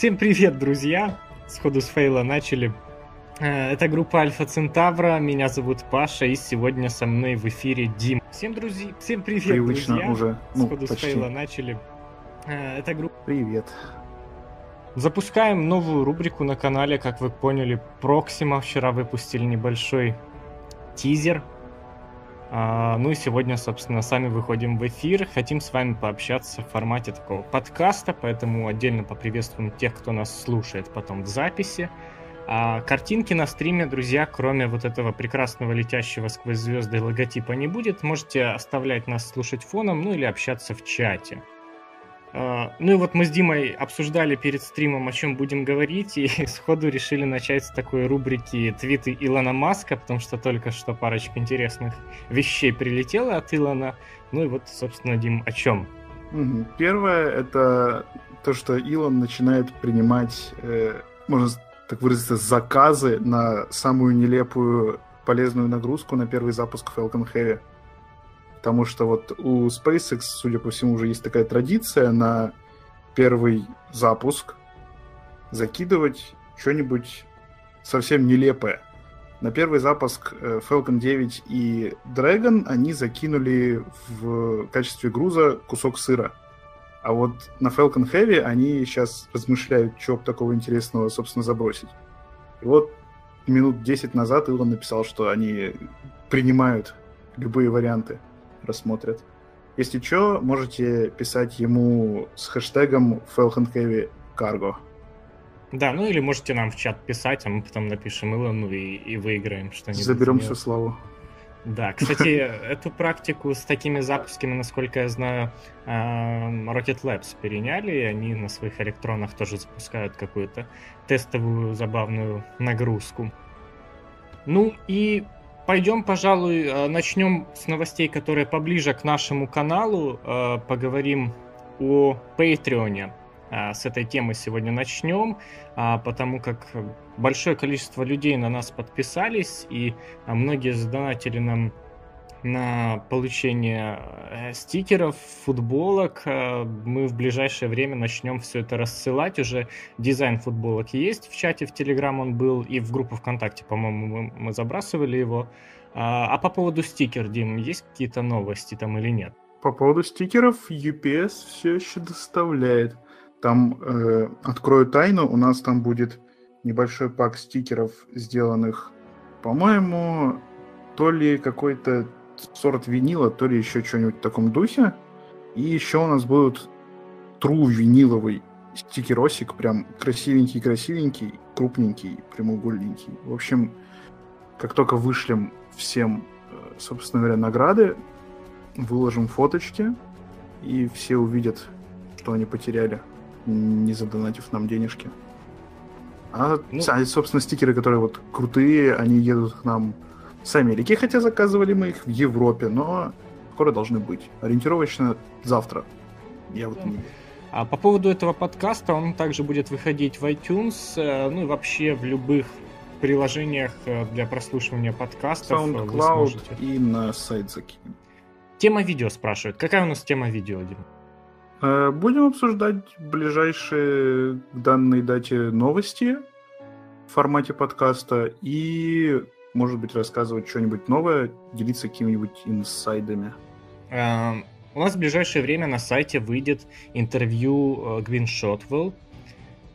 Всем привет, друзья! Сходу с фейла начали. Э, это группа Альфа Центавра, меня зовут Паша, и сегодня со мной в эфире Дим. Всем, друзья, всем привет, Привычно друзья! уже, ну, Сходу почти. с фейла начали. Э, Это группа... Привет. Запускаем новую рубрику на канале, как вы поняли, Проксима. Вчера выпустили небольшой тизер. А, ну и сегодня, собственно, сами выходим в эфир. Хотим с вами пообщаться в формате такого подкаста, поэтому отдельно поприветствуем тех, кто нас слушает потом в записи. А картинки на стриме, друзья, кроме вот этого прекрасного летящего сквозь звезды логотипа не будет. Можете оставлять нас слушать фоном, ну или общаться в чате. А, Ну и вот мы с Димой обсуждали перед стримом, о чем будем говорить, и сходу решили начать с такой рубрики «Твиты Илона Маска», потому что только что парочка интересных вещей прилетела от Илона. Ну и вот, собственно, Дим, о чем? Первое это то, что Илон начинает принимать, э, можно так выразиться, заказы на самую нелепую полезную нагрузку на первый запуск Falcon Heavy. Потому что вот у SpaceX, судя по всему, уже есть такая традиция на первый запуск закидывать что-нибудь совсем нелепое. На первый запуск э, Falcon 9 и Dragon они закинули в качестве груза кусок сыра. А вот на Falcon Heavy они сейчас размышляют, что такого интересного, собственно, забросить. И вот минут 10 назад Илон написал, что они принимают любые варианты, рассмотрят. Если что, можете писать ему с хэштегом Falcon Cargo. Да, ну или можете нам в чат писать, а мы потом напишем Илону и, и выиграем что-нибудь. Заберем всю славу. Да, кстати, эту практику с такими запусками, насколько я знаю, эм, Rocket Labs переняли, и они на своих электронах тоже запускают какую-то тестовую забавную нагрузку. Ну и пойдем, пожалуй, э, начнем с новостей, которые поближе к нашему каналу. Э, Поговорим о Патреоне. А, С этой темы сегодня начнем, а, потому как большое количество людей на нас подписались, и а, многие задонатили нам на получение э, стикеров, футболок. Э, Мы в ближайшее время начнем все это рассылать. Уже дизайн футболок есть в чате, в Телеграм он был, и в группу ВКонтакте, по-моему, мы, мы забрасывали его. А а по поводу стикер, Дим, есть какие-то новости там или нет? По поводу стикеров, UPS все еще доставляет. Там, э, открою тайну, у нас там будет небольшой пак стикеров, сделанных, по-моему, то ли какой-то сорт винила, то ли еще что-нибудь в таком духе. И еще у нас будут true виниловый стикеросик, прям красивенький-красивенький, крупненький, прямоугольненький. В общем, как только вышлем всем, э, собственно говоря, награды, выложим фоточки, и все увидят, что они потеряли, не задонатив нам денежки. А, Ну- а, собственно, стикеры, которые вот крутые, они едут к нам с Америки, хотя заказывали мы их в Европе, но скоро должны быть. Ориентировочно завтра. Я вот не... А по поводу этого подкаста, он также будет выходить в iTunes, э, ну и вообще в любых приложениях э, для прослушивания подкастов. э, SoundCloud сможете. и на сайт закинем. Тема видео спрашивают. Какая у нас тема видео, Дим? Будем обсуждать ближайшие к данной дате новости в формате подкаста и, может быть, рассказывать что-нибудь новое, делиться какими-нибудь инсайдами. Эм, У нас в ближайшее время на сайте выйдет интервью э, Гвин Шотвелл.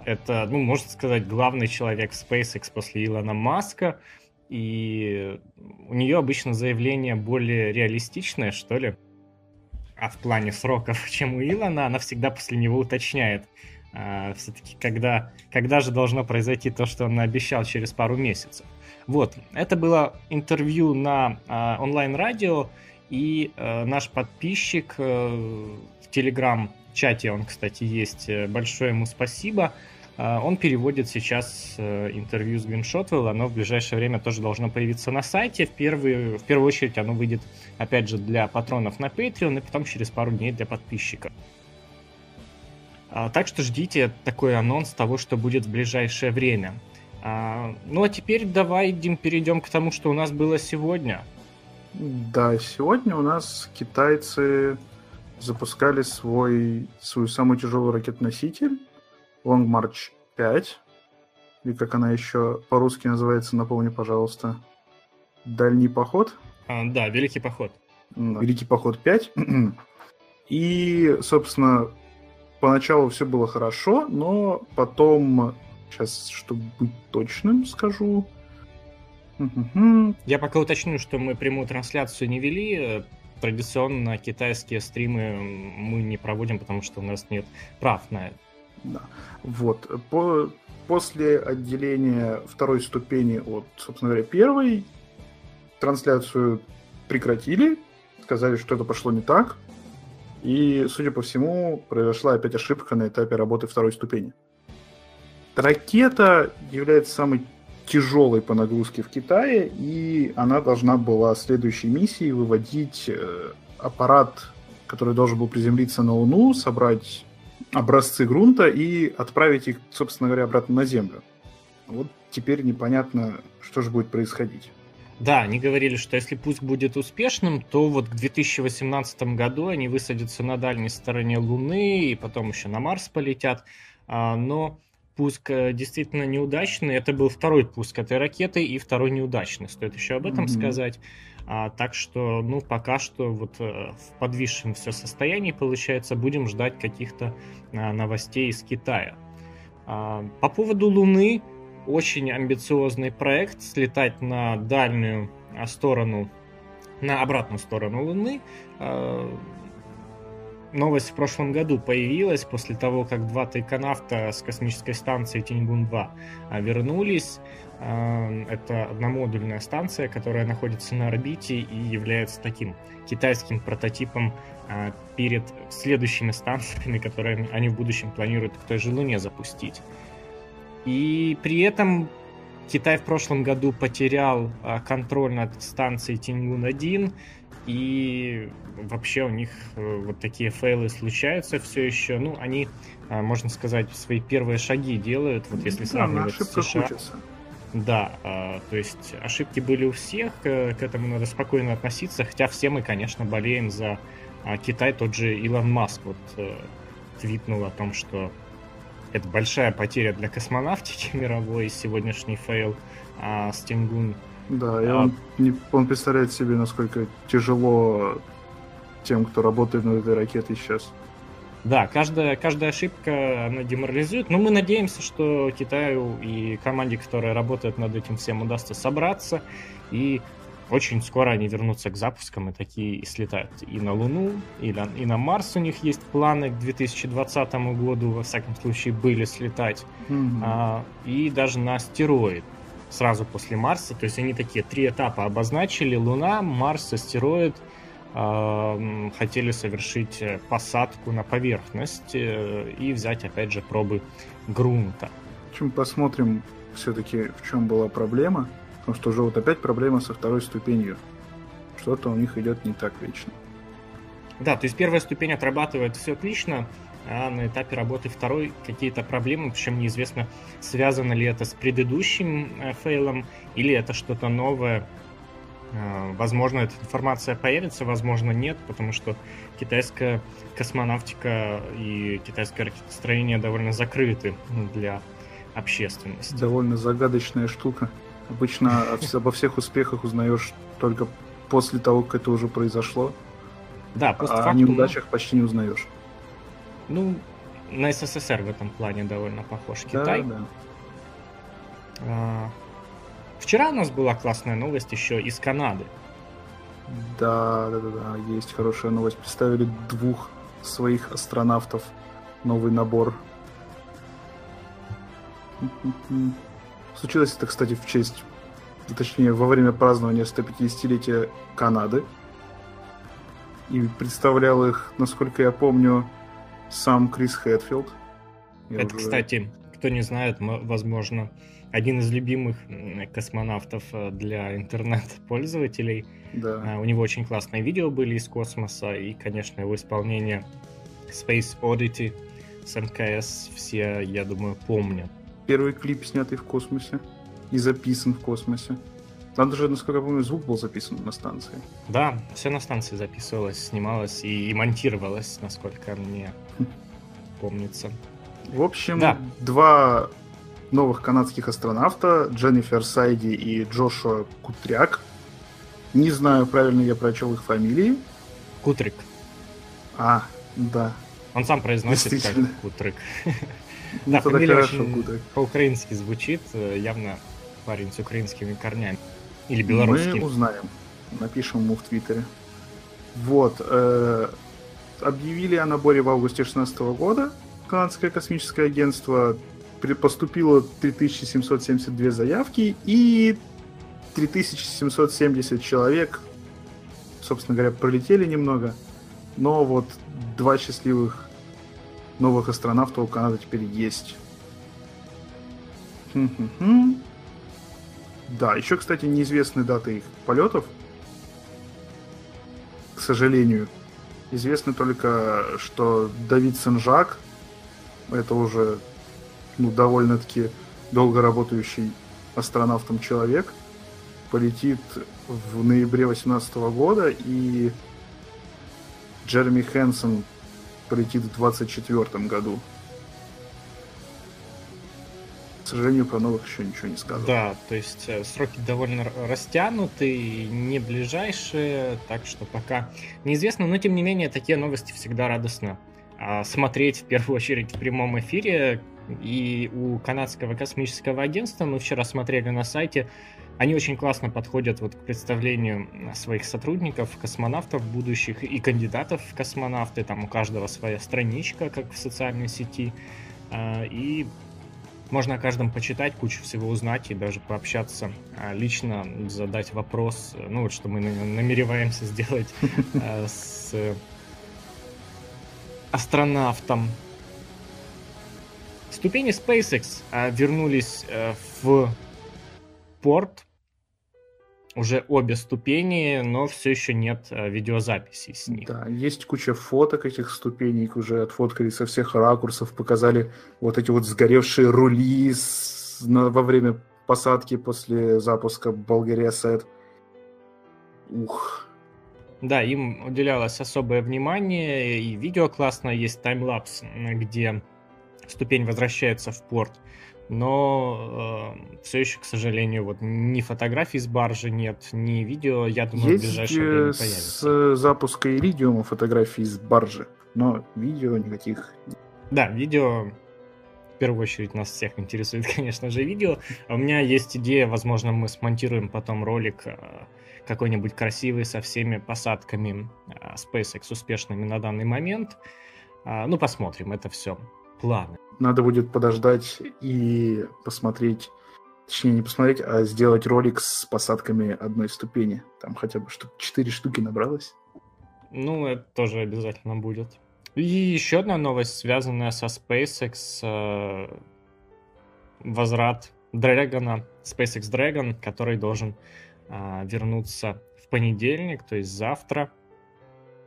Это, ну, можно сказать, главный человек в SpaceX после Илона Маска. И у нее обычно заявление более реалистичное, что ли. А в плане сроков, чем у Илона, она всегда после него уточняет. Все-таки, когда, когда же должно произойти то, что он обещал через пару месяцев. Вот, это было интервью на а, онлайн-радио, и э, наш подписчик э, в Телеграм-чате, он, кстати, есть, э, большое ему спасибо, э, он переводит сейчас э, интервью с Гвин Шотвелл, оно в ближайшее время тоже должно появиться на сайте, в, первый, в первую очередь оно выйдет, опять же, для патронов на Patreon, и потом через пару дней для подписчиков. А, Так что ждите такой анонс того, что будет в ближайшее время. А, Ну а теперь давай, Дим, перейдем к тому, что у нас было сегодня. Да, сегодня у нас китайцы запускали свой, свою самую тяжелую ракетоноситель. Long March 5, или как она еще по-русски называется, напомни, пожалуйста. Дальний поход? А, да, Великий поход. Великий поход 5. И, собственно, поначалу все было хорошо, но потом, сейчас, чтобы быть точным, скажу. Я пока уточню, что мы прямую трансляцию не вели. Традиционно китайские стримы мы не проводим, потому что у нас нет прав на это. Да. Вот. По, после отделения второй ступени от, собственно говоря, первой, трансляцию прекратили, сказали, что это пошло не так, и, судя по всему, произошла опять ошибка на этапе работы второй ступени. Ракета является самой тяжелой по нагрузке в Китае, и она должна была следующей миссией выводить э, аппарат, который должен был приземлиться на Луну, собрать образцы грунта и отправить их, собственно говоря, обратно на Землю. Вот теперь непонятно, что же будет происходить. Да, они говорили, что если пуск будет успешным, то вот к 2018 году они высадятся на дальней стороне Луны и потом еще на Марс полетят. А, но пуск э, действительно неудачный. Это был второй пуск этой ракеты и второй неудачный. Стоит еще об этом mm-hmm. сказать. А, так что, ну, пока что вот э, в подвисшем все состоянии, получается, будем ждать каких-то а, новостей из Китая. А, по поводу Луны, очень амбициозный проект слетать на дальнюю а, сторону, на обратную сторону Луны. Новость в прошлом году появилась после того, как два тайконавта с космической станции Тиньгун-2 вернулись. Это одномодульная станция, которая находится на орбите и является таким китайским прототипом перед следующими станциями, которые они в будущем планируют к той же Луне запустить. И при этом Китай в прошлом году потерял а, контроль над станцией Тингун-1, и вообще у них э, вот такие фейлы случаются все еще. Ну, они, а, можно сказать, свои первые шаги делают, вот если сравнивать с США. Учатся. Да, а, то есть ошибки были у всех, э, к этому надо спокойно относиться, хотя все мы, конечно, болеем за Китай, тот же Илон Маск вот э, твитнул о том, что это большая потеря для космонавтики мировой, сегодняшний фейл а, Стингун. Да, и а... он, не, он представляет себе, насколько тяжело тем, кто работает над этой ракетой сейчас. Да, каждая, каждая ошибка, она деморализует, но мы надеемся, что Китаю и команде, которая работает над этим всем, удастся собраться и очень скоро они вернутся к запускам и такие и слетают и на Луну, и на, и на Марс у них есть планы к 2020 году, во всяком случае, были слетать. Mm-hmm. А, и даже на астероид сразу после Марса. То есть они такие три этапа обозначили. Луна, Марс, астероид. А, хотели совершить посадку на поверхность э, и взять, опять же, пробы грунта. В общем, посмотрим все-таки, в чем была проблема. Потому что уже вот опять проблема со второй ступенью. Что-то у них идет не так вечно. Да, то есть первая ступень отрабатывает все отлично, а на этапе работы второй какие-то проблемы, причем неизвестно, связано ли это с предыдущим э, фейлом или это что-то новое. Э, возможно, эта информация появится, возможно, нет, потому что китайская космонавтика и китайское ракетостроение довольно закрыты для общественности. Довольно загадочная штука. Обычно обо всех успехах узнаешь только после того, как это уже произошло. Да, постфактум... А о неудачах почти не узнаешь. Ну, на СССР в этом плане довольно похож Китай. Да, да. А, вчера у нас была классная новость еще из Канады. Да, да, да, да, есть хорошая новость. Представили двух своих астронавтов. Новый набор. Случилось это, кстати, в честь, точнее, во время празднования 150-летия Канады. И представлял их, насколько я помню, сам Крис Хэтфилд. Я это, уже... кстати, кто не знает, возможно, один из любимых космонавтов э, для интернет-пользователей. Да. А, у него очень классные видео были из космоса, и, конечно, его исполнение Space Oddity с МКС все, я думаю, помнят. Первый клип, снятый в космосе и записан в космосе. Там даже, насколько я помню, звук был записан на станции. Да, все на станции записывалось, снималось и, и монтировалось, насколько мне хм. помнится. В общем, да. два новых канадских астронавта, Дженнифер Сайди и Джошуа Кутряк. Не знаю, правильно я прочел их фамилии. Кутрик. А, да. Он сам произносит как Кутрик. Да, фамилия очень по-украински звучит, э, явно парень с украинскими корнями. Или белорусский. Мы узнаем. Напишем ему в Твиттере. Вот. Э, объявили о наборе в августе 2016 года. Канадское космическое агентство поступило 3772 заявки и 3770 человек, собственно говоря, пролетели немного. Но вот два счастливых новых астронавтов у Канады теперь есть. Да, еще, кстати, неизвестны даты их полетов. К сожалению. Известно только, что Давид Сенжак, это уже ну, довольно-таки долго работающий астронавтом человек, полетит в ноябре 2018 года, и Джереми Хэнсон полетит в 2024 году. К сожалению, про новых еще ничего не сказано. Да, то есть э, сроки довольно растянуты, не ближайшие, так что пока неизвестно, но тем не менее такие новости всегда радостно а, смотреть в первую очередь в прямом эфире. И у канадского космического агентства мы вчера смотрели на сайте, они очень классно подходят вот к представлению своих сотрудников, космонавтов будущих и кандидатов в космонавты. Там у каждого своя страничка, как в социальной сети. А, и можно о каждом почитать, кучу всего узнать и даже пообщаться, а, лично задать вопрос, ну вот что мы намереваемся сделать а, с астронавтом. Ступени SpaceX вернулись э, в порт уже обе ступени, но все еще нет э, видеозаписей с них. Да, есть куча фоток этих ступеней, уже отфоткали со всех ракурсов, показали вот эти вот сгоревшие рули с, на, во время посадки после запуска Болгария Сет. Ух. Да, им уделялось особое внимание, и видео классное, есть таймлапс, где ступень возвращается в порт но э, все еще, к сожалению, вот ни фотографий с баржи нет, ни видео, я думаю, Есть в ближайшее время появится. с запуска Иридиума фотографии с баржи, но видео никаких. Да, видео в первую очередь нас всех интересует, конечно же, видео. А у меня есть идея, возможно, мы смонтируем потом ролик э, какой-нибудь красивый со всеми посадками э, SpaceX успешными на данный момент. А, ну, посмотрим, это все планы. Надо будет подождать и посмотреть, точнее не посмотреть, а сделать ролик с посадками одной ступени. Там хотя бы штук 4 штуки набралось. Ну, это тоже обязательно будет. И еще одна новость, связанная со SpaceX. Э, возврат Дрэгона, SpaceX Dragon, который должен э, вернуться в понедельник, то есть завтра.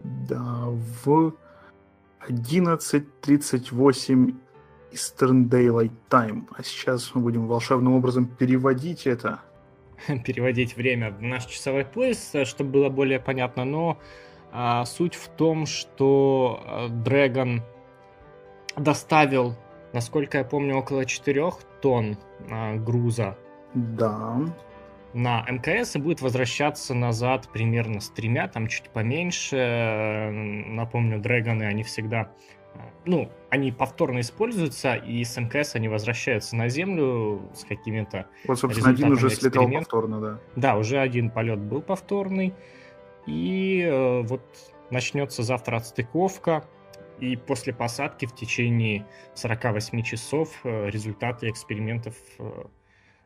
Да, в 11.38 Eastern Daylight Time. А сейчас мы будем волшебным образом переводить это. Переводить время в наш часовой пояс, чтобы было более понятно. Но а, суть в том, что Dragon доставил, насколько я помню, около 4 тонн а, груза. Да. На МКС и будет возвращаться назад примерно с тремя, там чуть поменьше. Напомню, дрэгоны, они всегда ну, они повторно используются, и с МКС они возвращаются на Землю с какими-то Вот, собственно, один уже слетал повторно, да. Да, уже один полет был повторный. И э, вот начнется завтра отстыковка, и после посадки в течение 48 часов э, результаты экспериментов э,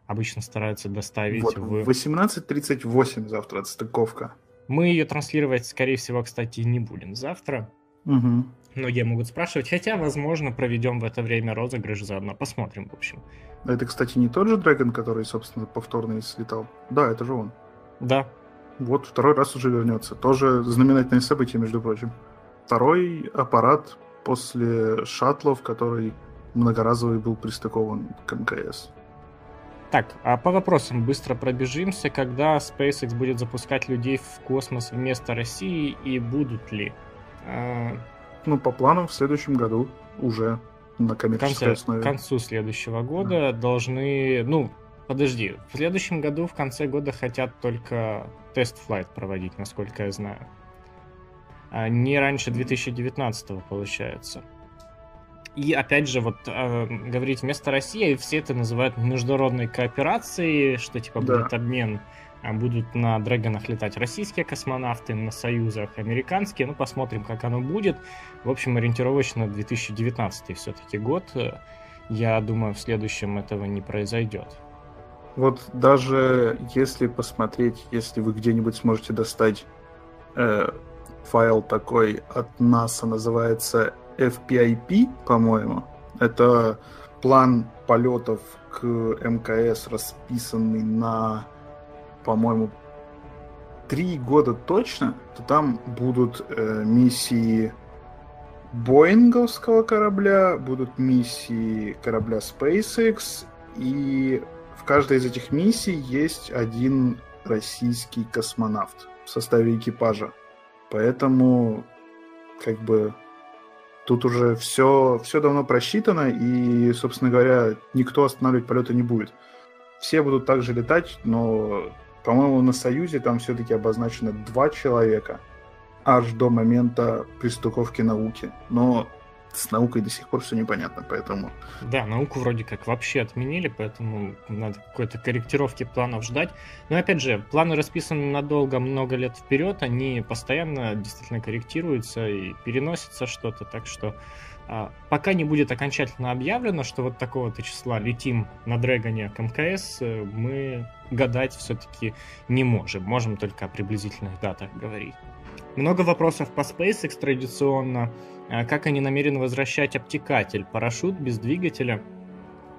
обычно стараются доставить вот, в... 18.38 завтра отстыковка. Мы ее транслировать, скорее всего, кстати, не будем завтра. Угу. Многие могут спрашивать, хотя, возможно, проведем в это время розыгрыш заодно. Посмотрим, в общем. Это, кстати, не тот же Дрэгон, который, собственно, повторно слетал. Да, это же он. Да. Вот второй раз уже вернется. Тоже знаменательное событие, между прочим. Второй аппарат после шаттлов, который многоразовый был пристыкован к МКС. Так, а по вопросам быстро пробежимся. Когда SpaceX будет запускать людей в космос вместо России и будут ли? А, ну, по планам в следующем году уже. на коммерческой конце, основе. К концу следующего года да. должны, ну, подожди, в следующем году, в конце года хотят только тест-флайт проводить, насколько я знаю. А не раньше 2019 получается. И опять же, вот э, говорить вместо России, все это называют международной кооперацией, что типа да. будет обмен, а будут на Дрэгонах летать российские космонавты, на Союзах американские. Ну, посмотрим, как оно будет. В общем, ориентировочно 2019 все-таки год. Я думаю, в следующем этого не произойдет. Вот даже если посмотреть, если вы где-нибудь сможете достать э, файл такой от НАСА, называется FPIP, по-моему. Это план полетов к МКС, расписанный на, по-моему, три года точно, то там будут э, миссии Боинговского корабля, будут миссии корабля SpaceX, и в каждой из этих миссий есть один российский космонавт в составе экипажа. Поэтому, как бы, Тут уже все, все давно просчитано, и, собственно говоря, никто останавливать полеты не будет. Все будут также летать, но, по-моему, на Союзе там все-таки обозначено два человека аж до момента пристуковки науки. Но с наукой до сих пор все непонятно, поэтому... Да, науку вроде как вообще отменили, поэтому надо какой-то корректировки планов ждать. Но опять же, планы расписаны надолго, много лет вперед, они постоянно действительно корректируются и переносится что-то, так что а, пока не будет окончательно объявлено, что вот такого-то числа летим на Дрэгоне к МКС, э, мы гадать все-таки не можем. Можем только о приблизительных датах говорить. Много вопросов по SpaceX традиционно. А как они намерены возвращать обтекатель? Парашют без двигателя?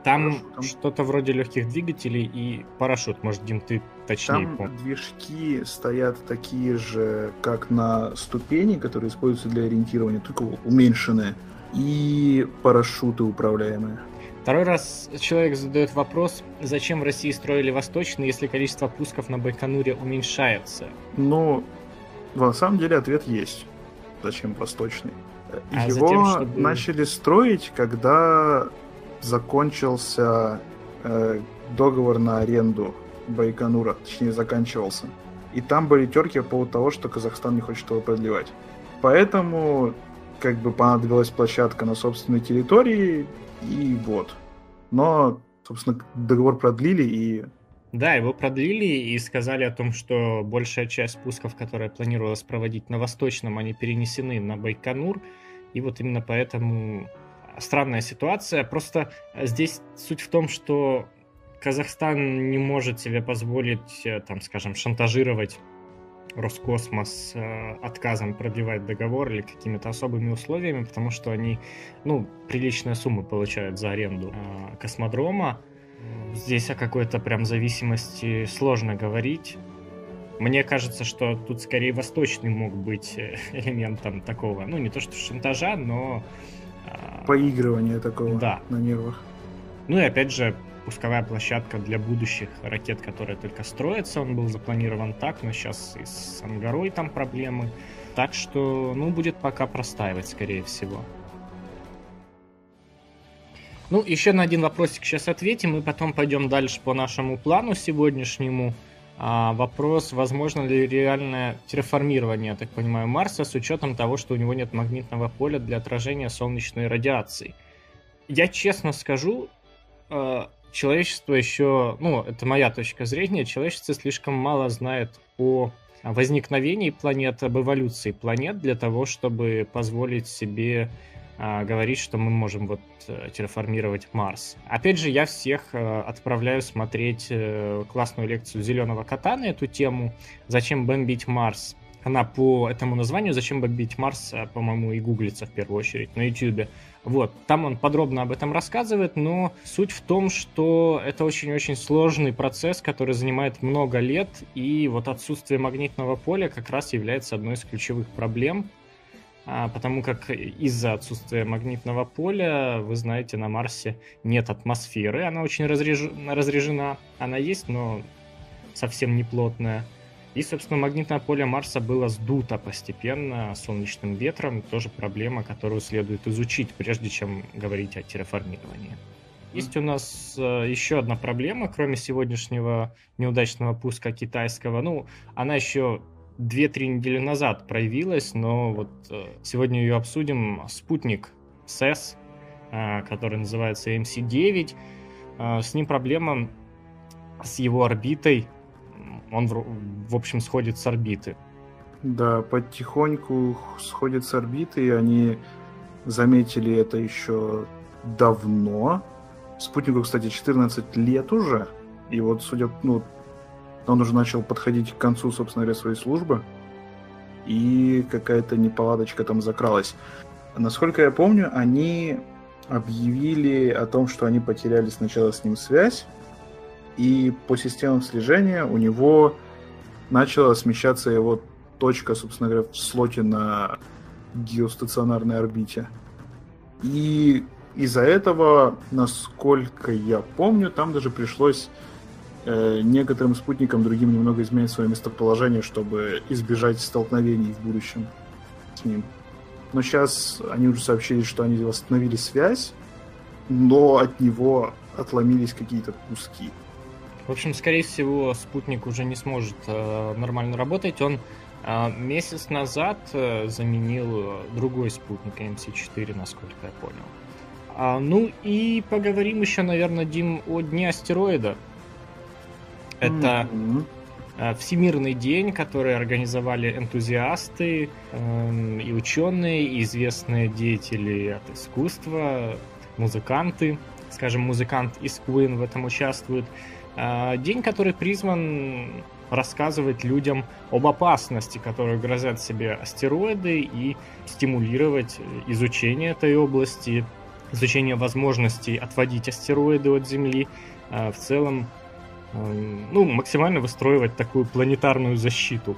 Там что-то вроде легких двигателей и парашют. Может, Дим, ты точнее Там помнишь. движки стоят такие же, как на ступени, которые используются для ориентирования, только уменьшенные. И парашюты управляемые. Второй раз человек задает вопрос, зачем в России строили Восточный, если количество пусков на Байконуре уменьшается? Ну, на самом деле ответ есть. Зачем Восточный? А Его затем, чтобы... начали строить, когда закончился э, договор на аренду Байконура, точнее заканчивался. И там были терки по поводу того, что Казахстан не хочет его продлевать. Поэтому как бы понадобилась площадка на собственной территории, и вот. Но, собственно, договор продлили, и да, его продлили и сказали о том, что большая часть спусков, которые планировалось проводить на Восточном, они перенесены на Байконур. И вот именно поэтому странная ситуация. Просто здесь суть в том, что Казахстан не может себе позволить, э, там, скажем, шантажировать Роскосмос э, отказом продлевать договор или какими-то особыми условиями, потому что они, ну, приличные суммы получают за аренду э, космодрома. Здесь о какой-то прям зависимости сложно говорить. Мне кажется, что тут скорее восточный мог быть э, элементом такого, ну не то что шантажа, но... А, Поигрывания такого да. на нервах. Ну и опять же, пусковая площадка для будущих ракет, которые только строятся, он был запланирован так, но сейчас и с Ангарой там проблемы. Так что, ну, будет пока простаивать, скорее всего. Ну, еще на один вопросик сейчас ответим, и потом пойдем дальше по нашему плану сегодняшнему. А, вопрос, возможно ли реальное терраформирование, я так понимаю, Марса с учетом того, что у него нет магнитного поля для отражения солнечной радиации. Я честно скажу, э, человечество еще, ну, это моя точка зрения, человечество слишком мало знает о возникновении планет, об эволюции планет для того, чтобы позволить себе а, говорить, что мы можем вот э, терраформировать Марс. Опять же, я всех э, отправляю смотреть э, классную лекцию Зеленого кота на эту тему «Зачем бомбить Марс?». Она по этому названию «Зачем бомбить Марс?», по-моему, и гуглится в первую очередь на YouTube. Вот, там он подробно об этом рассказывает, но суть в том, что это очень-очень сложный процесс, который занимает много лет, и вот отсутствие магнитного поля как раз является одной из ключевых проблем, потому как из-за отсутствия магнитного поля, вы знаете, на Марсе нет атмосферы, она очень разреж... разрежена, она есть, но совсем не плотная. И, собственно, магнитное поле Марса было сдуто постепенно солнечным ветром. Тоже проблема, которую следует изучить, прежде чем говорить о терраформировании. Есть у нас э, еще одна проблема, кроме сегодняшнего неудачного пуска китайского. Ну, она еще 2-3 недели назад проявилась, но вот э, сегодня ее обсудим. Спутник СЭС, э, который называется MC-9. Э, с ним проблема с его орбитой. Он, в общем, сходит с орбиты. Да, потихоньку сходит с орбиты, и они заметили это еще давно. Спутнику, кстати, 14 лет уже. И вот, судя, ну, он уже начал подходить к концу, собственно говоря, своей службы. И какая-то неполадочка там закралась. Насколько я помню, они объявили о том, что они потеряли сначала с ним связь, и по системам слежения у него начала смещаться его точка, собственно говоря, в слоте на геостационарной орбите. И из-за этого, насколько я помню, там даже пришлось некоторым спутникам другим немного изменить свое местоположение, чтобы избежать столкновений в будущем с ним. Но сейчас они уже сообщили, что они восстановили связь, но от него отломились какие-то куски. В общем, скорее всего, спутник уже не сможет э, нормально работать. Он э, месяц назад э, заменил другой спутник MC4, насколько я понял. А, ну и поговорим еще, наверное, Дим, о Дне астероида. Это mm-hmm. Всемирный день, который организовали энтузиасты э, и ученые, и известные деятели от искусства, музыканты. Скажем, музыкант из Queen в этом участвует. Э, день, который призван рассказывать людям об опасности, которые грозят себе астероиды, и стимулировать изучение этой области, изучение возможностей отводить астероиды от Земли, э, в целом ну, максимально выстроивать такую планетарную защиту.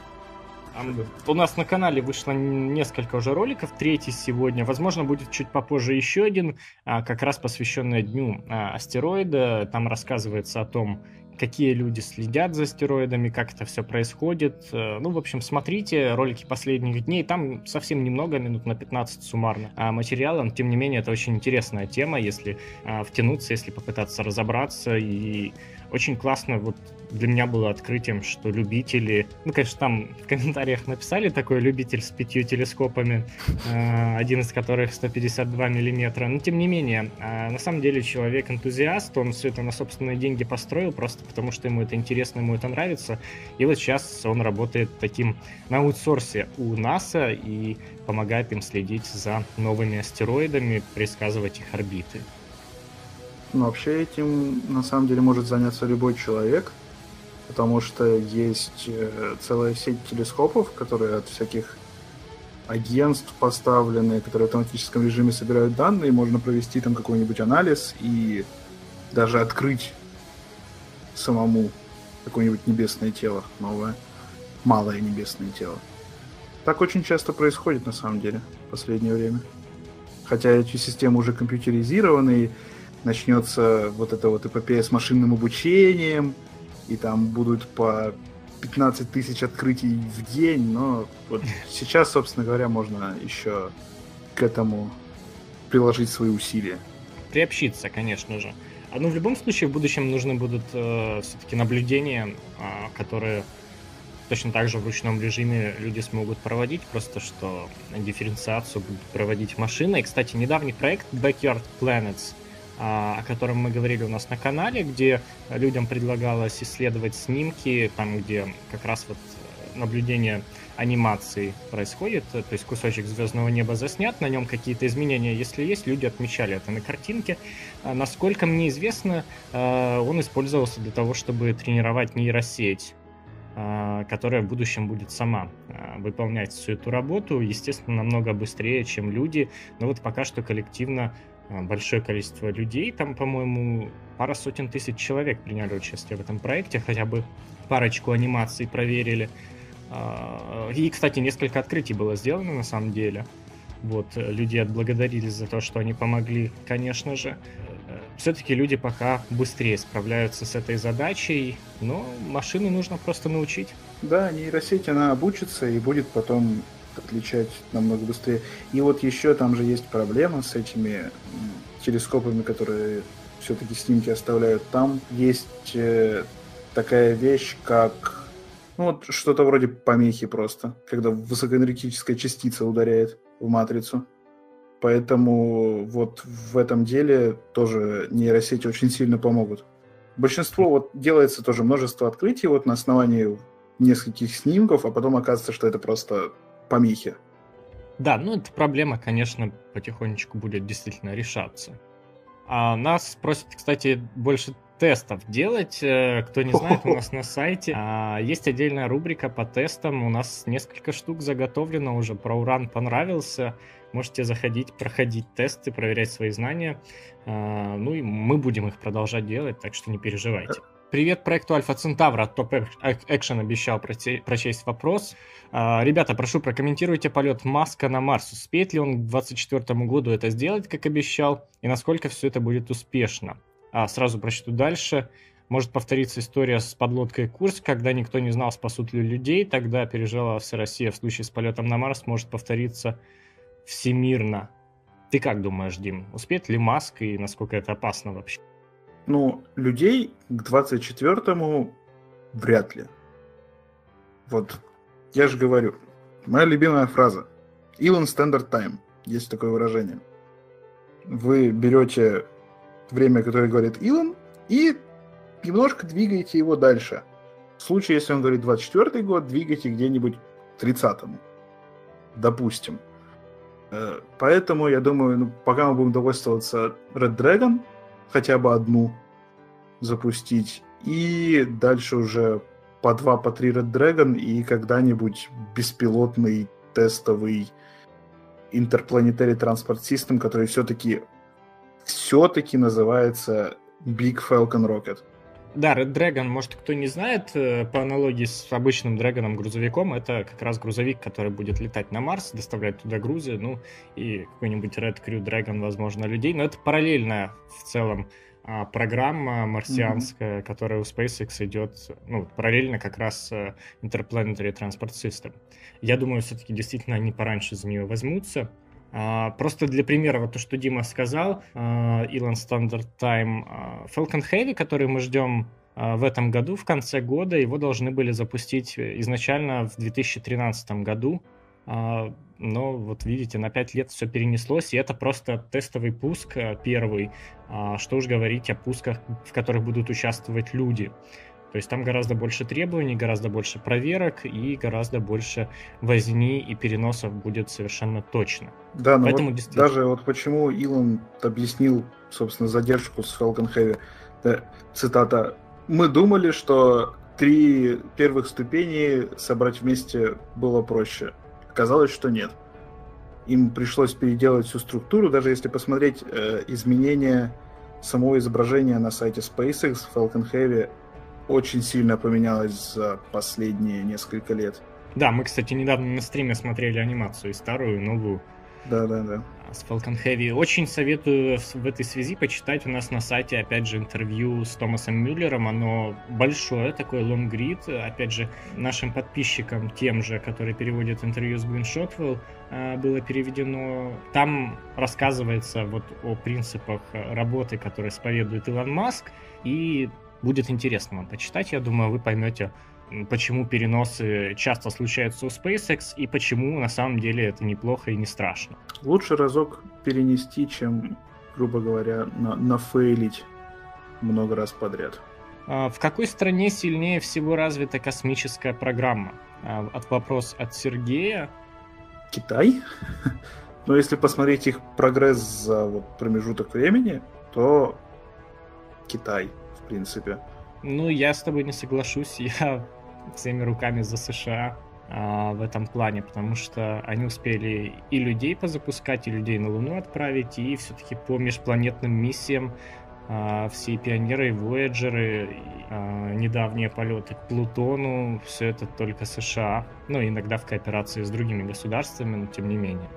У нас на канале вышло несколько уже роликов, третий сегодня. Возможно, будет чуть попозже еще один, а, как раз посвященный Дню а, астероида. Там рассказывается о том, какие люди следят за астероидами, как это все происходит. Э, ну, в общем, смотрите ролики последних дней. Там совсем немного, минут на 15 суммарно а материала. Но, тем не менее, это очень интересная тема, если втянуться, если попытаться разобраться и очень классно вот для меня было открытием, что любители, ну, конечно, там в комментариях написали такой любитель с пятью телескопами, э, один из которых 152 миллиметра, но тем не менее, э, на самом деле человек энтузиаст, он все это на собственные деньги построил, просто потому что ему это интересно, ему это нравится, и вот сейчас он работает таким на аутсорсе у НАСА и помогает им следить за новыми астероидами, предсказывать их орбиты. Ну, вообще этим на самом деле может заняться любой человек, потому что есть э, целая сеть телескопов, которые от всяких агентств поставлены, которые в автоматическом режиме собирают данные, можно провести там какой-нибудь анализ и даже открыть самому какое-нибудь небесное тело новое, малое небесное тело. Так очень часто происходит на самом деле в последнее время. Хотя эти системы уже компьютеризированы, и начнется вот эта вот эпопея с машинным обучением, и там будут по 15 тысяч открытий в день, но вот сейчас, собственно говоря, можно еще к этому приложить свои усилия. Приобщиться, конечно же. А ну, в любом случае, в будущем нужны будут э, все-таки наблюдения, э, которые точно так же в ручном режиме люди смогут проводить, просто что дифференциацию будут проводить машины. И, кстати, недавний проект Backyard Planets — о котором мы говорили у нас на канале, где людям предлагалось исследовать снимки, там, где как раз вот наблюдение анимации происходит, то есть кусочек звездного неба заснят, на нем какие-то изменения, если есть, люди отмечали это на картинке. А, насколько мне известно, а, он использовался для того, чтобы тренировать нейросеть которая в будущем будет сама выполнять всю эту работу, естественно, намного быстрее, чем люди, но вот пока что коллективно а, большое количество людей. Там, по-моему, пара сотен тысяч человек приняли участие в этом проекте, хотя бы парочку анимаций проверили. А, и, кстати, несколько открытий было сделано на самом деле. Вот, люди отблагодарили за то, что они помогли, конечно же. Все-таки люди пока быстрее справляются с этой задачей, но машину нужно просто научить. Да, нейросеть, она обучится и будет потом отличать намного быстрее. И вот еще там же есть проблема с этими телескопами, которые все-таки снимки оставляют. Там есть э, такая вещь, как ну, вот что-то вроде помехи просто, когда высокоэнергетическая частица ударяет в матрицу. Поэтому вот в этом деле тоже нейросети очень сильно помогут. Большинство вот делается тоже множество открытий вот на основании нескольких снимков, а потом оказывается, что это просто помехи. Да, ну эта проблема, конечно, потихонечку будет действительно решаться. А нас просят, кстати, больше тестов делать. Э, кто не знает, у нас на сайте а, есть отдельная рубрика по тестам. У нас несколько штук заготовлено уже. Про уран понравился. Можете заходить, проходить тесты, проверять свои знания. А, ну и мы будем их продолжать делать, так что не переживайте. Привет проекту Альфа Центавра. Топ Экшен обещал прочесть вопрос. А, ребята, прошу, прокомментируйте полет Маска на Марс. Успеет ли он к 2024 году это сделать, как обещал, и насколько все это будет успешно? А, сразу прочту дальше. Может повториться история с подлодкой Курс, когда никто не знал, спасут ли людей. Тогда пережила вся Россия в случае с полетом на Марс. Может повториться всемирно. Ты как думаешь, Дим, успеет ли Маск и насколько это опасно вообще? Ну, людей к 24-му вряд ли. Вот, я же говорю, моя любимая фраза. Elon Standard Time. Есть такое выражение. Вы берете время, которое говорит Илон, и немножко двигаете его дальше. В случае, если он говорит 24 год, двигайте где-нибудь к 30-му. Допустим. Э, поэтому, я думаю, ну, пока мы будем довольствоваться Red Dragon, хотя бы одну запустить, и дальше уже по два, по три Red Dragon, и когда-нибудь беспилотный тестовый Interplanetary Transport System, который все-таки все-таки называется Big Falcon Rocket. Да, Red Dragon, может, кто не знает, э, по аналогии с обычным Дрэгоном грузовиком, это как раз грузовик, который будет летать на Марс, доставлять туда грузы, ну, и какой-нибудь Red Crew Dragon, возможно, людей. Но это параллельная в целом а, программа марсианская, mm-hmm. которая у SpaceX идет, ну, параллельно как раз э, Interplanetary Transport System. Я думаю, все-таки действительно они пораньше за нее возьмутся. А, просто для примера, вот то, что Дима сказал, а, Elon Standard Time, а, Falcon Heavy, который мы ждем в этом году, в конце года, его должны были запустить изначально в 2013 году, но вот видите, на 5 лет все перенеслось, и это просто тестовый пуск первый, что уж говорить о пусках, в которых будут участвовать люди. То есть там гораздо больше требований, гораздо больше проверок и гораздо больше возни и переносов будет совершенно точно. Да, но Поэтому вот действительно... даже вот почему Илон объяснил, собственно, задержку с Falcon Heavy. Да, цитата. «Мы думали, что три первых ступени собрать вместе было проще. Оказалось, что нет. Им пришлось переделать всю структуру, даже если посмотреть э, изменения самого изображения на сайте SpaceX, Falcon Heavy очень сильно поменялось за последние несколько лет. Да, мы, кстати, недавно на стриме смотрели анимацию и старую, и новую. Да, да, да. С Falcon Heavy. Очень советую в этой связи почитать у нас на сайте, опять же, интервью с Томасом Мюллером. Оно большое, такой лонгрид. Опять же, нашим подписчикам, тем же, которые переводят интервью с Гвин Шотвелл, а, было переведено. Там рассказывается вот о принципах работы, которые исповедует Илон Маск, и Будет интересно вам почитать, я думаю, вы поймете, почему переносы часто случаются у SpaceX и почему на самом деле это неплохо и не страшно. Лучше разок перенести, чем, грубо говоря, на, нафейлить много раз подряд. А, в какой стране сильнее всего развита космическая программа? А, от вопрос от Сергея. Китай. Но если посмотреть их прогресс за вот промежуток времени, то Китай в принципе. Ну, я с тобой не соглашусь. Я всеми руками за США а, в этом плане, потому что они успели и людей позапускать, и людей на Луну отправить, и все-таки по межпланетным миссиям а, все пионеры, и вояджеры, а, недавние полеты к Плутону, все это только США, ну, иногда в кооперации с другими государствами, но тем не менее.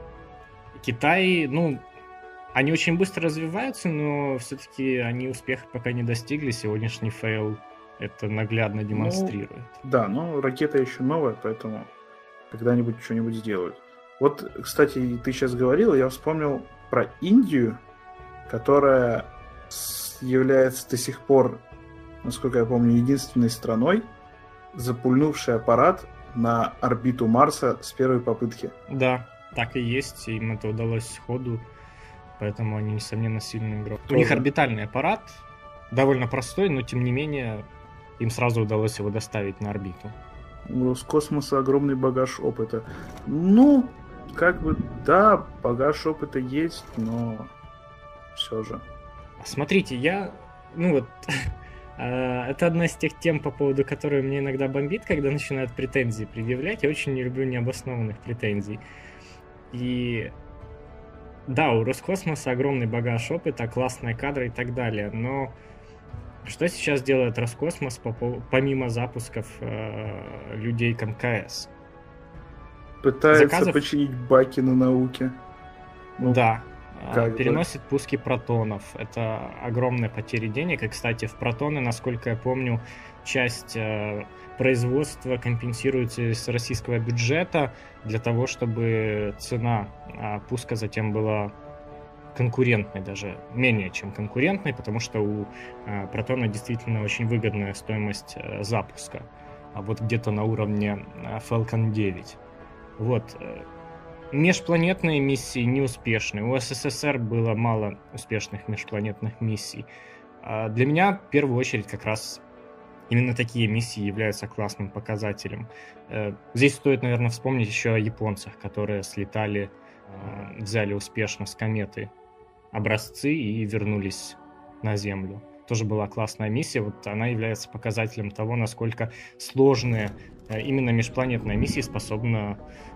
Китай, ну, они очень быстро развиваются, но все-таки они успеха пока не достигли. Сегодняшний фейл это наглядно ну, демонстрирует. Ну, да, но ракета еще новая, поэтому когда-нибудь что-нибудь сделают. Вот, кстати, ты сейчас говорил, я вспомнил про Индию, которая является до сих пор, насколько я помню, единственной страной, запульнувшей аппарат на орбиту Марса с первой попытки. Да, так и есть, им это удалось сходу, поэтому они, несомненно, сильный игрок. Тоже. У них орбитальный аппарат, довольно простой, но тем не менее им сразу удалось его доставить на орбиту. У Роскосмоса огромный багаж опыта. Ну, как бы, да, багаж опыта есть, но все же. Смотрите, я, ну вот, а, это одна из тех тем, по поводу которой мне иногда бомбит, когда начинают претензии предъявлять. Я очень не люблю необоснованных претензий. И да, у Роскосмоса огромный багаж опыта, классные кадры и так далее, но что сейчас делает Роскосмос помимо запусков э, людей к МКС? Пытается Заказов... починить баки на науке. Ну, да. А, как переносит бы? пуски протонов. Это огромные потери денег. И, кстати, в протоны, насколько я помню, часть э, производства компенсируется из российского бюджета для того, чтобы цена э, пуска затем была конкурентной даже, менее чем конкурентной, потому что у э, Протона действительно очень выгодная стоимость э, запуска, а вот где-то на уровне э, Falcon 9. Вот. Межпланетные миссии неуспешны. У СССР было мало успешных межпланетных миссий. А для меня в первую очередь как раз именно такие миссии являются классным показателем. Э, здесь стоит, наверное, вспомнить еще о японцах, которые слетали, э, взяли успешно с кометы образцы и вернулись на Землю. Тоже была классная миссия. Вот она является показателем того, насколько сложные э, именно межпланетные миссии способна э,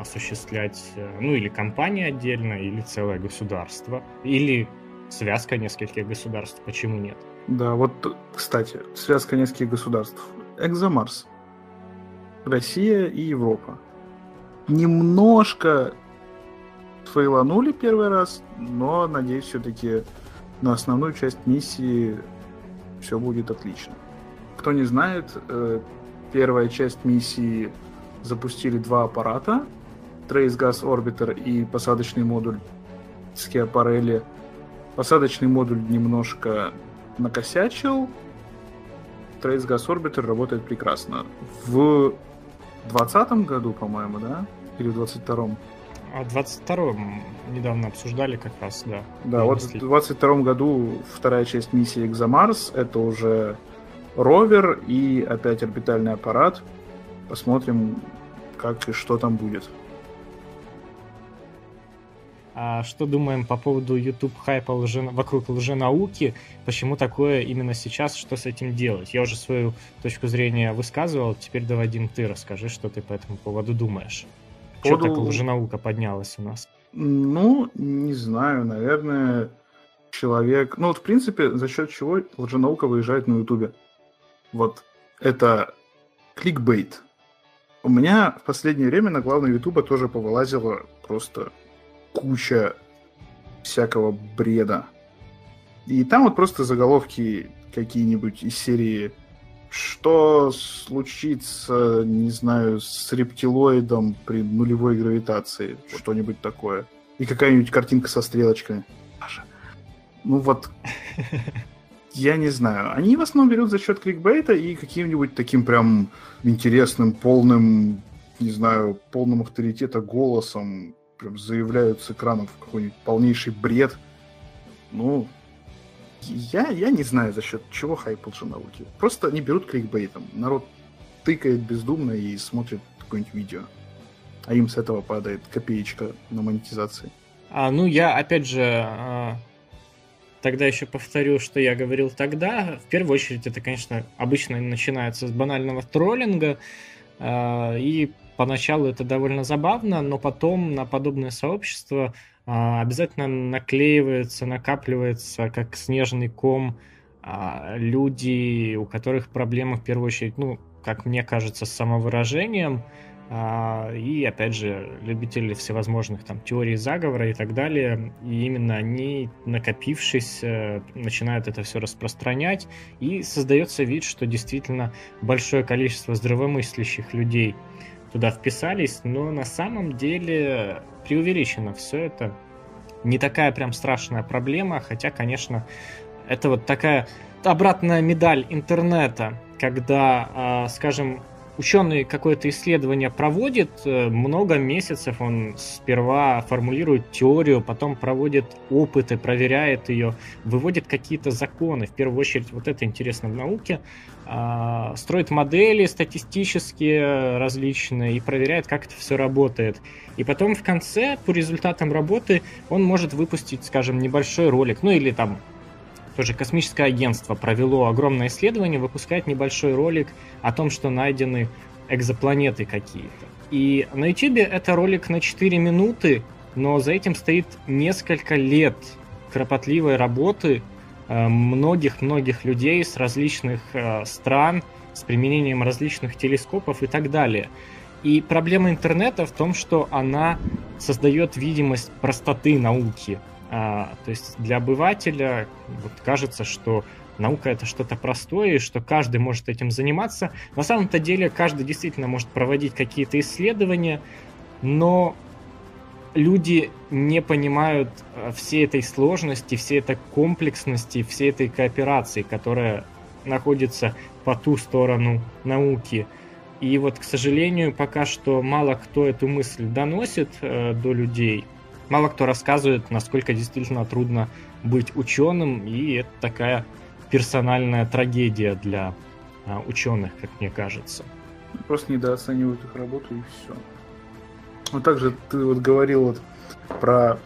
осуществлять, э, ну, или компания отдельно, или целое государство, или связка нескольких государств. Почему нет? Да, вот, кстати, связка нескольких государств. Экзомарс. Россия и Европа. Немножко фейланули первый раз, но, надеюсь, все-таки на основную часть миссии все будет отлично. Кто не знает, э, первая часть миссии запустили два аппарата, Trace Gas Orbiter и посадочный модуль Скиапарелли. Посадочный модуль немножко накосячил, Trace Gas Orbiter работает прекрасно. В 2020 году, по-моему, да? Или в 22-м? А в 22-м недавно обсуждали как раз, да. Да, вот в 22 году вторая часть миссии «Экзомарс» — это уже ровер и опять орбитальный аппарат. Посмотрим, как и что там будет. А что думаем по поводу YouTube хайпа лже... вокруг лженауки? Почему такое именно сейчас? Что с этим делать? Я уже свою точку зрения высказывал. Теперь, давай, Дим, ты расскажи, что ты по этому поводу думаешь. Что так лженаука поднялась у нас? Ну, не знаю, наверное, человек... Ну, вот, в принципе, за счет чего лженаука выезжает на Ютубе. Вот, это кликбейт. У меня в последнее время на главной Ютуба тоже повылазила просто куча всякого бреда. И там вот просто заголовки какие-нибудь из серии что случится, не знаю, с рептилоидом при нулевой гравитации? Что-нибудь такое. И какая-нибудь картинка со стрелочками. Ну вот, я не знаю. Они в основном берут за счет кликбейта и каким-нибудь таким прям интересным, полным, не знаю, полным авторитета голосом прям заявляют с экранов какой-нибудь полнейший бред. Ну, я, я не знаю, за счет чего хайп лженауки. Просто они берут кликбейтом. Народ тыкает бездумно и смотрит какое-нибудь видео. А им с этого падает копеечка на монетизации. А, ну, я, опять же, а, тогда еще повторю, что я говорил тогда. В первую очередь, это, конечно, обычно начинается с банального троллинга. А, и поначалу это довольно забавно, но потом на подобное сообщество а, обязательно наклеивается, накапливается, как снежный ком, а, люди, у которых проблемы в первую очередь, ну, как мне кажется, с самовыражением, и, опять же, любители всевозможных там теорий заговора и так далее. И именно они, накопившись, э, начинают это все распространять, и создается вид, что действительно большое количество здравомыслящих людей туда вписались, но на самом деле преувеличено все это. Не такая прям страшная проблема, хотя, конечно, это вот такая обратная медаль интернета, когда, а, скажем, ученый какое-то исследование проводит, э, много месяцев он сперва формулирует теорию, потом проводит опыты, проверяет ее, выводит какие-то законы. В первую очередь, вот это интересно в науке. А, строит модели статистические различные и проверяет, как это все работает. И потом в конце, по результатам работы, он может выпустить, скажем, небольшой ролик, ну или там тоже космическое агентство провело огромное исследование, выпускает небольшой ролик о том, что найдены экзопланеты какие-то. И на YouTube это ролик на 4 минуты, но за этим стоит несколько лет кропотливой работы э, многих-многих людей с различных э, стран, с применением различных телескопов и так далее. И проблема интернета в том, что она создает видимость простоты науки. А, то есть для обывателя вот кажется, что наука это что-то простое, и что каждый может этим заниматься. На самом-то деле каждый действительно может проводить какие-то исследования, но люди не понимают а, всей этой сложности, всей этой комплексности, всей этой кооперации, которая находится по ту сторону науки. И вот, к сожалению, пока что мало кто эту мысль доносит э, до людей – мало кто рассказывает, насколько действительно трудно быть ученым, и это такая персональная трагедия для а, ученых, как мне кажется. Просто недооценивают их работу и все. Ну также ты вот говорил вот про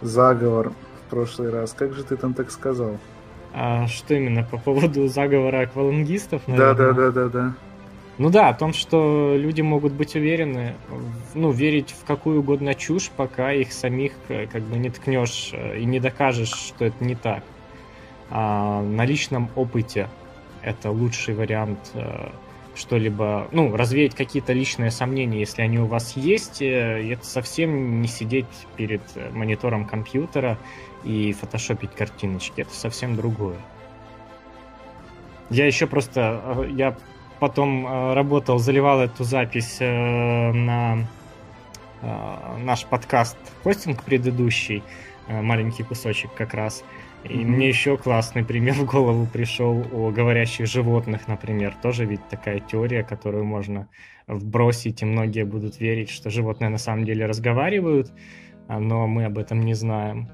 заговор в прошлый раз. Как же ты там так сказал? А что именно по поводу заговора аквалангистов? Да, да, да, да, да. Ну да, о том, что люди могут быть уверены, ну, верить в какую угодно чушь, пока их самих э, как бы не ткнешь э, и не докажешь, что это не так. А на личном опыте это лучший вариант э, что-либо, ну, развеять какие-то личные сомнения, если они у вас есть, и это совсем не сидеть перед монитором компьютера и фотошопить картиночки, это совсем другое. Я еще просто, я потом э, работал, заливал эту запись э, на э, наш подкаст хостинг предыдущий, маленький кусочек как раз. И mm-hmm. мне еще классный пример в голову пришел о говорящих животных, например. Тоже ведь такая теория, которую можно вбросить, и многие будут верить, что животные на самом деле разговаривают, но мы об этом не знаем.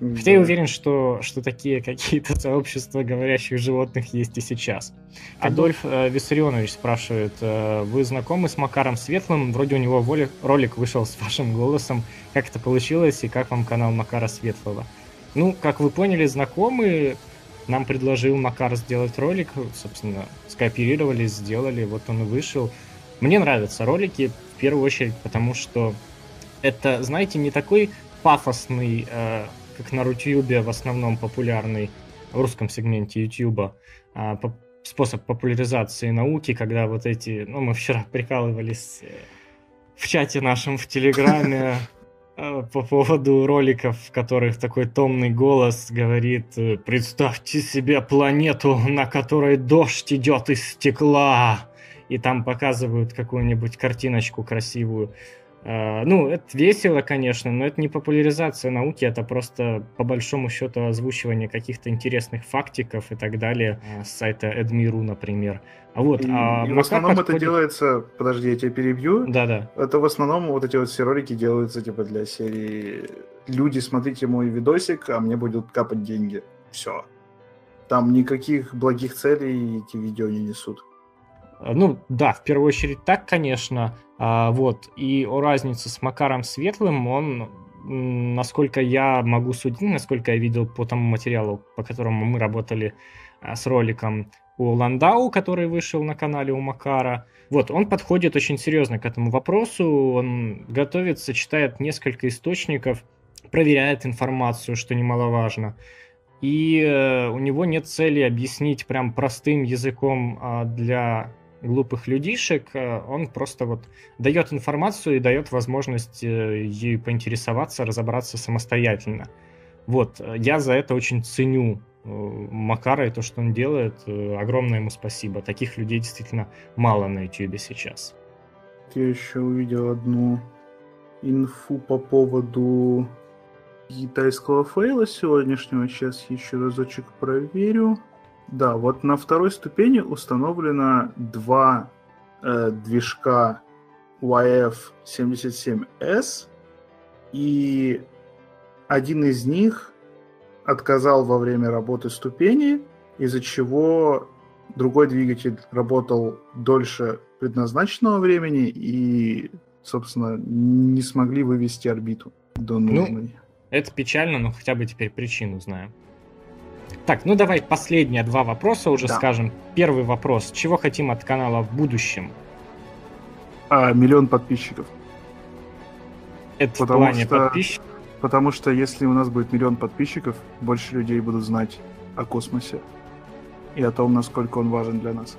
Хотя я уверен, что, что такие какие-то сообщества говорящих животных есть и сейчас. Адольф э, Виссарионович спрашивает, э, вы знакомы с Макаром Светлым? Вроде у него воли, ролик вышел с вашим голосом. Как это получилось и как вам канал Макара Светлого? Ну, как вы поняли, знакомы. Нам предложил Макар сделать ролик. Собственно, скооперировались, сделали. Вот он и вышел. Мне нравятся ролики, в первую очередь, потому что это, знаете, не такой пафосный э, как на Рутюбе в основном популярный в русском сегменте Ютуба а, способ популяризации науки, когда вот эти, ну, мы вчера прикалывались э, в чате нашем в Телеграме э, по поводу роликов, в которых такой томный голос говорит э, «Представьте себе планету, на которой дождь идет из стекла!» И там показывают какую-нибудь картиночку красивую а, ну, это весело, конечно, но это не популяризация науки, это просто, по большому счету, озвучивание каких-то интересных фактиков и так далее а, с сайта Эдмиру, например. А вот, и, а и в основном подходит... это делается, подожди, я тебя перебью. Да-да. Это в основном вот эти вот все ролики делаются типа для серии «Люди, смотрите мой видосик, а мне будут капать деньги». Все. Там никаких благих целей эти видео не несут. Ну, да, в первую очередь так, конечно. А, вот. И о разнице с Макаром Светлым, он, насколько я могу судить, насколько я видел по тому материалу, по которому мы работали а, с роликом у Ландау, который вышел на канале у Макара. Вот, он подходит очень серьезно к этому вопросу, он готовится, читает несколько источников, проверяет информацию, что немаловажно. И э, у него нет цели объяснить прям простым языком э, для глупых людишек, э, он просто вот дает информацию и дает возможность э, ей поинтересоваться, разобраться самостоятельно. Вот, я за это очень ценю Макара и то, что он делает. Огромное ему спасибо. Таких людей действительно мало на YouTube сейчас. Я еще увидел одну инфу по поводу китайского фейла сегодняшнего. Сейчас еще разочек проверю. Да, вот на второй ступени установлено два э, движка YF77S, и один из них отказал во время работы ступени, из-за чего другой двигатель работал дольше предназначенного времени и, собственно, не смогли вывести орбиту до ну, нужной. Ну, это печально, но хотя бы теперь причину знаем. Так, ну давай последние два вопроса уже да. скажем. Первый вопрос. Чего хотим от канала в будущем? А, миллион подписчиков. Это потому в плане что, подписчиков? Потому что если у нас будет миллион подписчиков, больше людей будут знать о космосе и о том, насколько он важен для нас.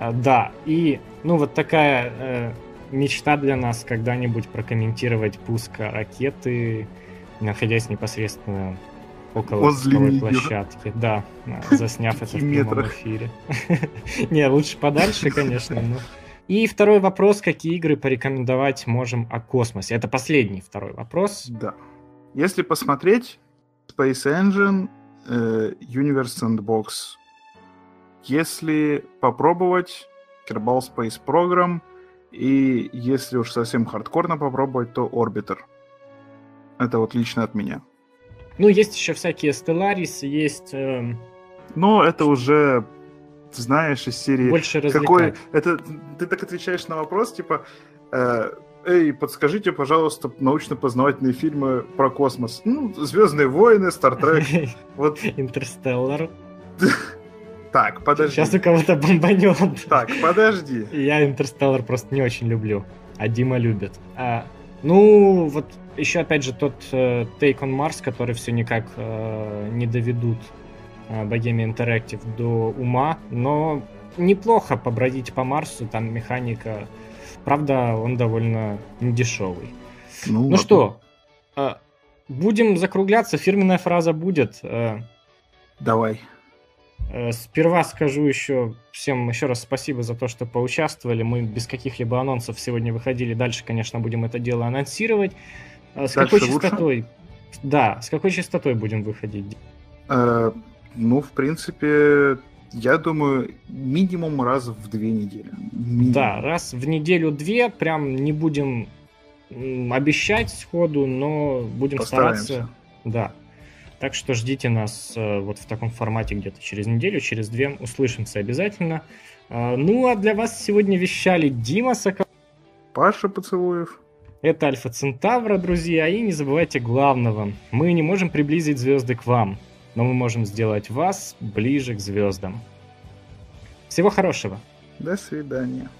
А, да, и ну вот такая э, мечта для нас когда-нибудь прокомментировать пуск ракеты находясь непосредственно около Возле площадки. Да, засняв это в прямом эфире. Не, лучше подальше, конечно. И второй вопрос, какие игры порекомендовать можем о космосе? Это последний второй вопрос. Да. Если посмотреть Space Engine, э, Universe Sandbox, если попробовать Kerbal Space Program, и если уж совсем хардкорно попробовать, то Orbiter – это вот лично от меня. Ну, есть еще всякие Stellaris, есть... Э... Но это уже, знаешь, из серии... Больше Какой... Это ты так отвечаешь на вопрос, типа... Э, Эй, подскажите, пожалуйста, научно-познавательные фильмы про космос. Ну, Звездные войны, Стартрек. Вот. Интерстеллар. Так, подожди. Сейчас у кого-то бомбанет. Так, подожди. Я Интерстеллар просто не очень люблю, а Дима любит. А, ну, вот еще, опять же, тот э, Take on Mars, который все никак э, не доведут э, Bohemia Interactive до ума, но неплохо побродить по Марсу, там механика. Правда, он довольно недешевый. Ну, ну что, э, будем закругляться, фирменная фраза будет. Э, Давай. Э, сперва скажу еще всем еще раз спасибо за то, что поучаствовали. Мы без каких-либо анонсов сегодня выходили. Дальше, конечно, будем это дело анонсировать. Э, с Дальше какой частотой? Лучше? Да, с какой частотой будем выходить? Э, ну, в принципе, я думаю, минимум раз в две недели. Минимум. Да, раз в неделю-две, прям не будем обещать сходу, но будем Постараемся. стараться. Да. Так что ждите нас э, вот в таком формате где-то через неделю, через две. Услышимся обязательно. Э, ну, а для вас сегодня вещали Дима Соколов. Паша Поцелуев. Это Альфа Центавра, друзья, и не забывайте главного. Мы не можем приблизить звезды к вам, но мы можем сделать вас ближе к звездам. Всего хорошего. До свидания.